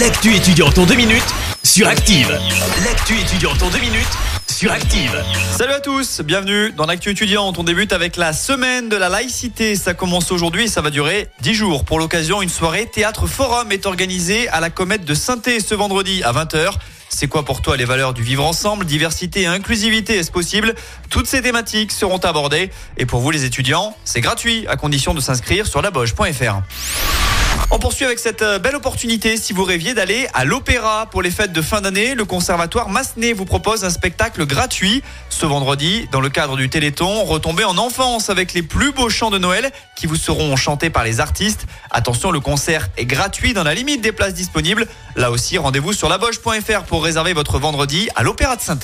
L'actu étudiante en deux minutes sur Active. L'actu étudiante en deux minutes sur Active. Salut à tous, bienvenue dans l'actu étudiante. On débute avec la semaine de la laïcité. Ça commence aujourd'hui et ça va durer 10 jours. Pour l'occasion, une soirée théâtre forum est organisée à la comète de saint ce vendredi à 20h. C'est quoi pour toi les valeurs du vivre ensemble? Diversité et inclusivité, est-ce possible? Toutes ces thématiques seront abordées. Et pour vous les étudiants, c'est gratuit à condition de s'inscrire sur laboche.fr. On poursuit avec cette euh, belle opportunité si vous rêviez d'aller à l'opéra pour les fêtes de fin d'année. Le conservatoire Massenet vous propose un spectacle gratuit ce vendredi dans le cadre du Téléthon. Retombez en enfance avec les plus beaux chants de Noël qui vous seront chantés par les artistes. Attention, le concert est gratuit dans la limite des places disponibles. Là aussi, rendez-vous sur laboche.fr pour réserver votre vendredi à l'Opéra de saint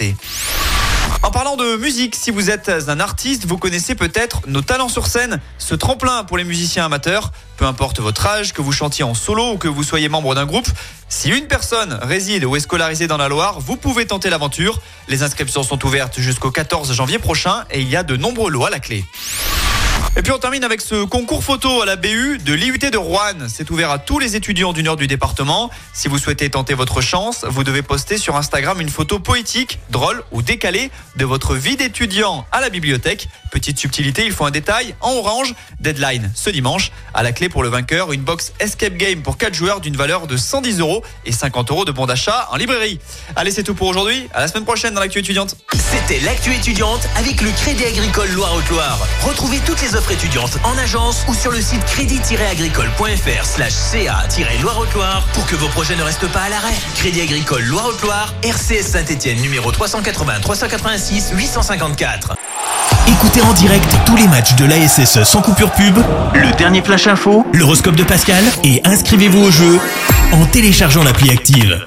en parlant de musique, si vous êtes un artiste, vous connaissez peut-être nos talents sur scène, ce tremplin pour les musiciens amateurs, peu importe votre âge, que vous chantiez en solo ou que vous soyez membre d'un groupe. Si une personne réside ou est scolarisée dans la Loire, vous pouvez tenter l'aventure. Les inscriptions sont ouvertes jusqu'au 14 janvier prochain et il y a de nombreux lots à la clé. Et puis on termine avec ce concours photo à la BU de l'IUT de Rouen. C'est ouvert à tous les étudiants du nord du département. Si vous souhaitez tenter votre chance, vous devez poster sur Instagram une photo poétique, drôle ou décalée de votre vie d'étudiant à la bibliothèque. Petite subtilité, il faut un détail en orange. Deadline ce dimanche. À la clé pour le vainqueur, une box Escape Game pour 4 joueurs d'une valeur de 110 euros et 50 euros de bon d'achat en librairie. Allez, c'est tout pour aujourd'hui. À la semaine prochaine dans l'actu étudiante. C'était l'actu étudiante avec le Crédit Agricole Loire-Haute-Loire. Retrouvez toutes les offres étudiantes en agence ou sur le site crédit-agricole.fr slash ca-loire-haute-loire pour que vos projets ne restent pas à l'arrêt. Crédit Agricole Loire-Haute-Loire, RCS Saint-Etienne numéro 380 386 854. Écoutez en direct tous les matchs de l'ASSE sans coupure pub, le dernier flash info, l'horoscope de Pascal et inscrivez-vous au jeu en téléchargeant l'appli active.